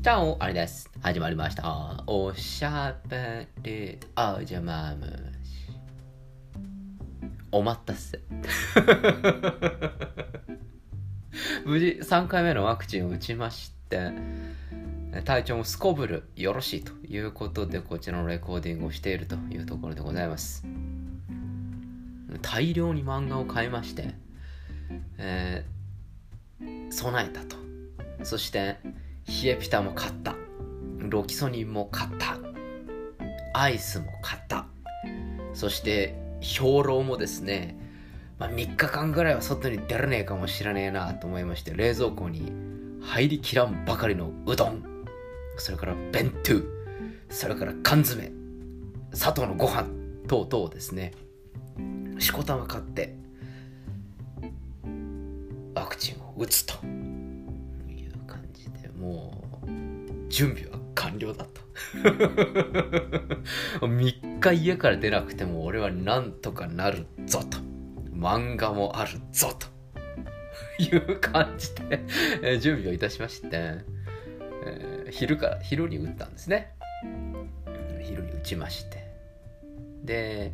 チャオあれです。始まりました。おしゃべりおじゃまむし。お待たせ。無事3回目のワクチンを打ちまして、体調もすこぶるよろしいということで、こちらのレコーディングをしているというところでございます。大量に漫画を買いまして、えー備えたと。そして、冷えピタも買った。ロキソニンも買った。アイスも買った。そして、兵糧もですね、まあ、3日間ぐらいは外に出れねえかもしれねえなと思いまして、冷蔵庫に入りきらんばかりのうどん、それから弁当、それから缶詰、砂糖のご飯。等々ですね、しこたま買って、ワクチンを打つと。もう準備は完了だと。3日家から出なくても俺はなんとかなるぞと。漫画もあるぞと。いう感じで準備をいたしまして、えー昼から昼に打ったんですね。昼に打ちまして。で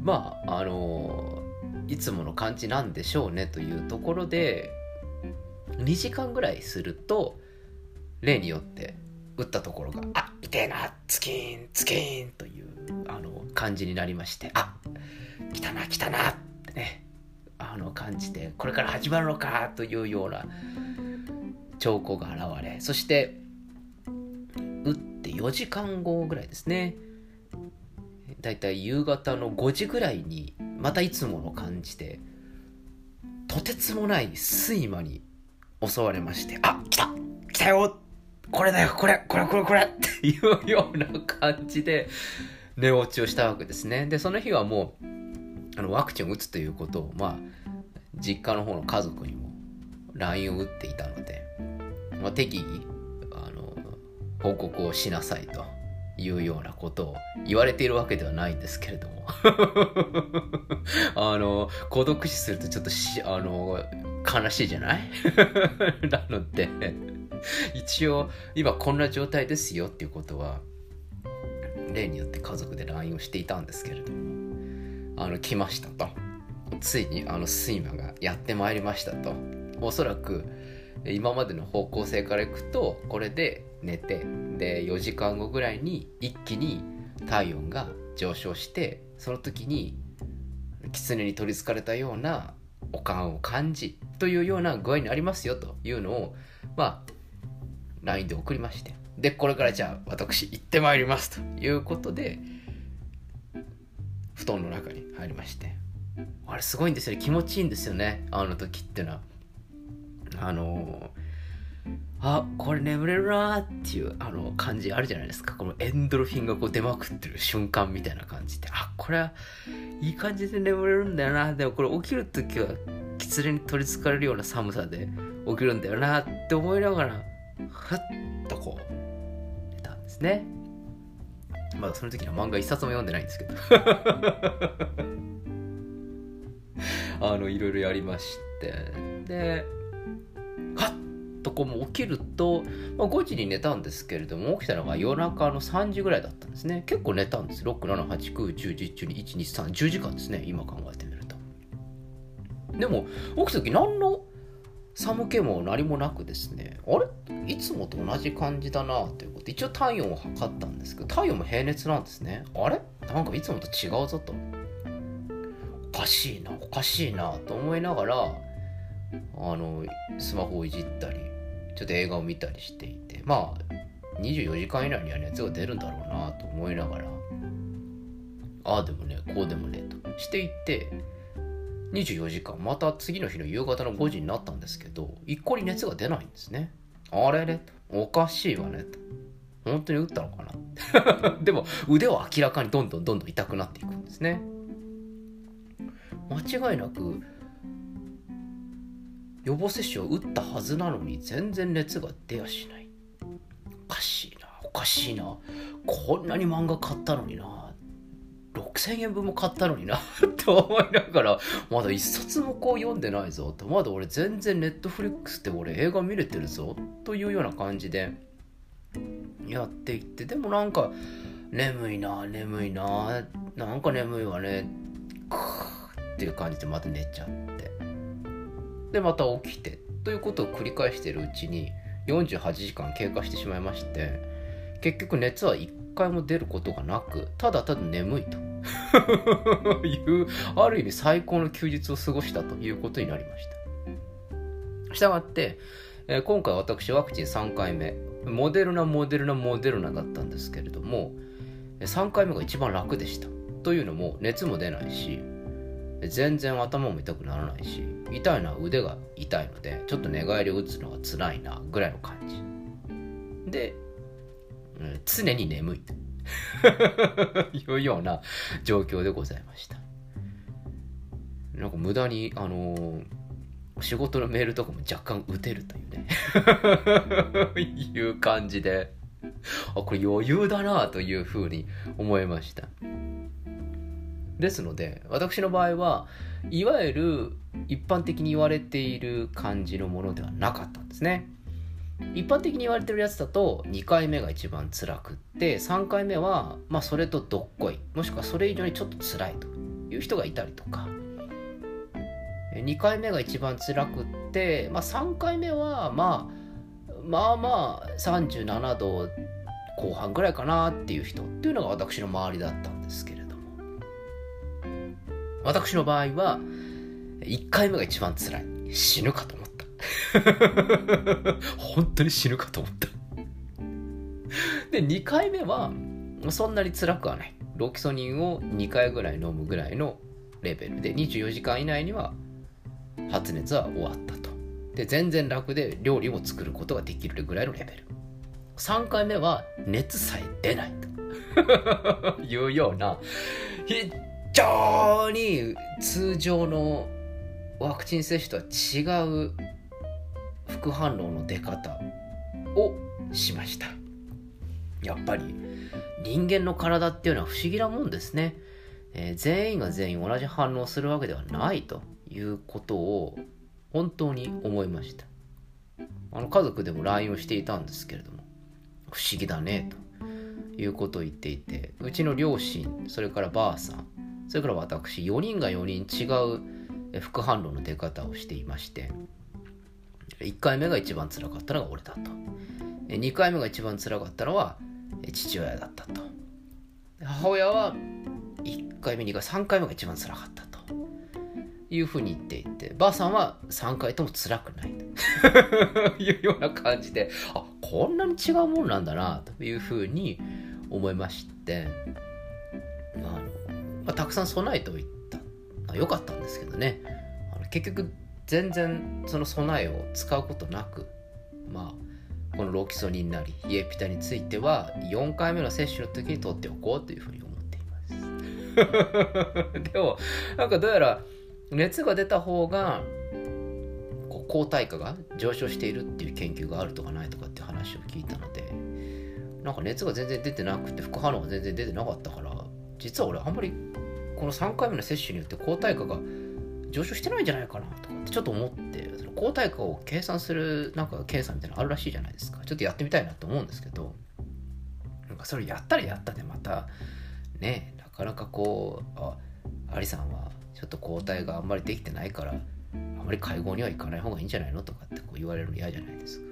まああのいつもの感じなんでしょうねというところで2時間ぐらいすると例によって打ったところが「あ痛えなツキーンツキーン」というあの感じになりまして「あ来たな来たな」ってねあの感じでこれから始まるのかというような兆候が現れそして打って4時間後ぐらいですね。だいたい夕方の5時ぐらいにまたいつもの感じでとてつもない睡魔に襲われましてあ来た来たよこれだよこれこれこれこれっていうような感じで寝落ちをしたわけですね。でその日はもうあのワクチンを打つということをまあ実家の方の家族にも LINE を打っていたので、まあ、適宜あの報告をしなさいというようなことを言われているわけではないんですけれども。あの孤独死するとちょっとあの悲しいじゃない？なので一応今こんな状態ですよっていうことは例によって家族で LINE をしていたんですけれどもあの来ましたと。ついにあの睡魔がやってまいりましたと。おそらく今までの方向性からいくとこれで寝てで4時間後ぐらいに一気に体温が上昇してその時に狐に取りつかれたようなおかんを感じというような具合にありますよというのをまあ LINE で送りましてでこれからじゃあ私行ってまいりますということで布団の中に入りましてあれすごいんですよね。気持ちいいんですよね。あの時っていうのは。あのあこれ眠れるなーっていうあの感じあるじゃないですか。このエンドルフィンがこう出まくってる瞬間みたいな感じであこれはいい感じで眠れるんだよな。でもこれ起きる時は狐に取りつかれるような寒さで起きるんだよなって思いながらふっとこう寝たんですね。まだその時には漫画一冊も読んでないんですけど。あのいろいろやりまして。ではっとこうもう起きると、まあ、5時に寝たんですけれども起きたのが夜中の3時ぐらいだったんですね。結構寝たんです。678910112312310時間ですね。今考えてみると。でも起きた時何の寒気も何もなくですね。あれ？いつもと同じ感じだなということ。で一応体温を測ったんですけど体温も平熱なんですね。あれ？なんかいつもと違うぞと。おかしいなおかしいなと思いながらあのスマホをいじったりちょっと映画を見たりしていてまあ24時間以内には熱が出るんだろうなと思いながらああでもねこうでもねとしていって24時間また次の日の夕方の5時になったんですけど一向に熱が出ないんですね。あれれとおかしいわねと。本当に打ったのかな。でも腕は明らかにどんどんどんどん痛くなっていくんですね。間違いなく予防接種を打ったはずなのに全然熱が出やしない。おかしいなおかしいな。こんなに漫画買ったのにな。6000円分も買ったのにな。と思いながらまだ一冊もこう読んでないぞ。とまだ俺全然ネットフリックスで俺映画見れてるぞ。というような感じでやっていって。でもなんか眠いな眠いな。なんか眠いわね。クーっていう感じでまた寝ちゃって。でまた起きてということを繰り返しているうちに48時間経過してしまいまして結局熱は1回も出ることがなくただただ眠いと。いうある意味最高の休日を過ごしたということになりました。したがって、えー、今回私ワクチン3回目。モデルナモデルナモデルナだったんですけれども3回目が一番楽でした。というのも熱も出ないし全然頭も痛くならないし痛いのは腕が痛いのでちょっと寝返りを打つのが辛いなぐらいの感じ。で、うん、常に眠い。と いうような状況でございました。なんか無駄にあのー、仕事のメールとかも若干打てるというね。いう感じで。あこれ余裕だなというふうに思いました。ですので私の場合はいわゆる一般的に言われている感じのものではなかったんですね。一般的に言われてるやつだと2回目が一番辛くって3回目はまあそれとどっこいもしくはそれ以上にちょっと辛いという人がいたりとか。2回目が一番辛くって、まあ、3回目はまあまあまあ37度後半ぐらいかなっていう人っていうのが私の周りだったんですけど私の場合は1回目が一番辛い。死ぬかと思った。本当に死ぬかと思った。で2回目はそんなに辛くはない。ロキソニンを2回ぐらい飲むぐらいのレベル。で24時間以内には発熱は終わったと。で全然楽で料理も作ることができるぐらいのレベル。3回目は熱さえ出ないと。いうような非常に通常のワクチン接種とは違う副反応の出方をしました。やっぱり人間の体っていうのは不思議なもんですね、えー、全員が全員同じ反応するわけではないということを本当に思いました。あの家族でも LINE をしていたんですけれども不思議だねということを言っていてうちの両親それからばあさんそれから私4人が4人違う副反応の出方をしていまして1回目が一番つらかったのが俺だと。2回目が一番つらかったのは父親だったと。母親は1回目2回3回目が一番つらかったと。いうふうに言っていてばあさんは3回とも辛くない。と いうような感じであこんなに違うもんなんだなというふうに思いまして、まあ、たくさん備えておいた。よかったんですけどね。あの結局全然その備えを使うことなくまあこのロキソニンなりイエピタについては4回目の接種の時に取っておこうというふうに思っています。でもなんかどうやら熱が出た方がこう抗体価が上昇しているっていう研究があるとかないとかっていう話を聞いたのでなんか熱が全然出てなくて副反応が全然出てなかったから実は俺あんまりこの3回目の接種によって抗体価が上昇してないんじゃないかなとかってちょっと思ってその抗体価を計算するなんか検査みたいなのあるらしいじゃないですか。ちょっとやってみたいなと思うんですけどなんかそれやったらやったでまたねなかなかこうあアリさんはちょっと抗体があんまりできてないからあまり会合には行かない方がいいんじゃないのとかってこう言われるの嫌じゃないですか。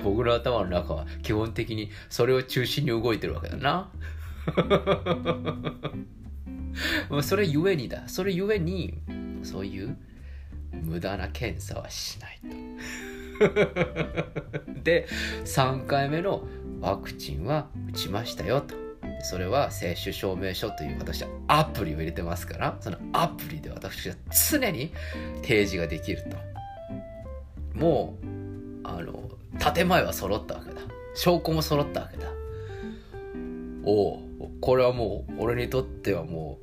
僕の頭の中は基本的にそれを中心に動いてるわけだな。それゆえにだ。それゆえにそういう無駄な検査はしないと。で3回目のワクチンは打ちましたよとそれは接種証明書という私はアプリを入れてますからそのアプリで私は常に提示ができると。もうあの建前は揃ったわけだ。証拠も揃ったわけだ。おおこれはもう俺にとってはも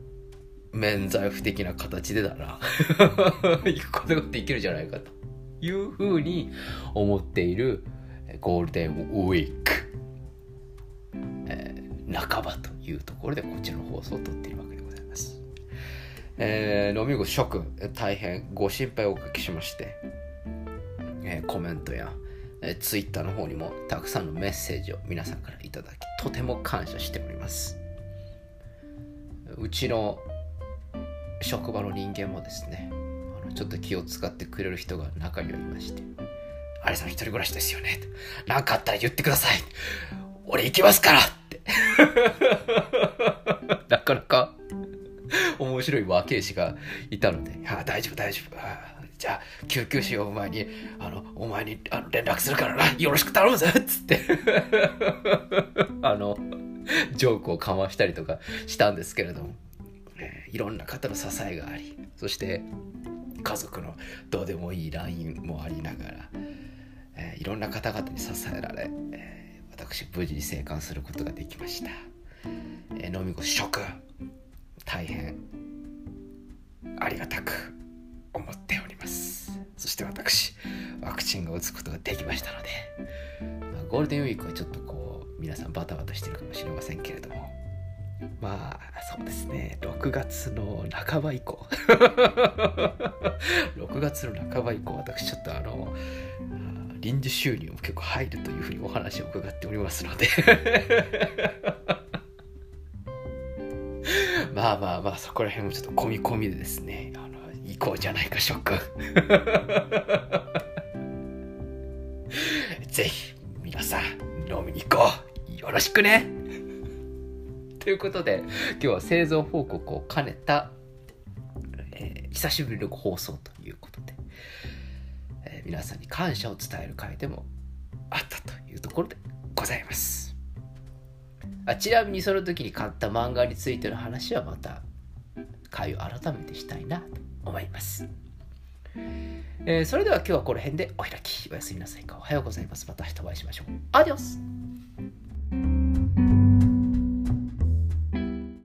う免罪符的な形でだな。行くことができるじゃないかというふうに思っているゴールデンウィーク。半ばというところでこちらの放送を撮っているわけでございます。えー、飲み子諸君大変ご心配をおかけしまして、えー、コメントや、えー、ツイッターの方にもたくさんのメッセージを皆さんからいただきとても感謝しております。うちの職場の人間もですねあのちょっと気を使ってくれる人が中にはいまして「あれさん一人暮らしですよね」と何かあったら言ってください」「俺行きますから」なかなか面白い和慶師がいたので、いや、大丈夫、大丈夫。じゃあ、救急車呼ぶ前に、あの、お前にあの連絡するからな、よろしく頼むぜ。っつって、あの、ジョークをかましたりとかしたんですけれども、えー、いろんな方の支えがあり、そして、家族のどうでもいい LINE もありながら、えー、いろんな方々に支えられ、えー、私無事に生還することができました。えー、飲み子食大変ありがたく思っております。そして私ワクチンを打つことができましたので、まあ、ゴールデンウィークはちょっとこう皆さんバタバタしてるかもしれませんけれどもまあそうですね。6月の半ば以降。6月の半ば以降私ちょっとあの臨時収入も結構入るというふうにお話を伺っておりますので。まあまあまあそこら辺もちょっと込み込みでですねあの行こうじゃないかショックぜひ皆さん飲みに行こう。よろしくね。ということで今日は製造報告を兼ねた、えー、久しぶりの放送と、皆さんに感謝を伝える会でもあったというところでございますあちなみにその時に買った漫画についての話はまた回を改めてしたいなと思います。えー、それでは今日はこの辺でお開き。おやすみなさいか。おはようございます。また明日お会いしましょう。アディオス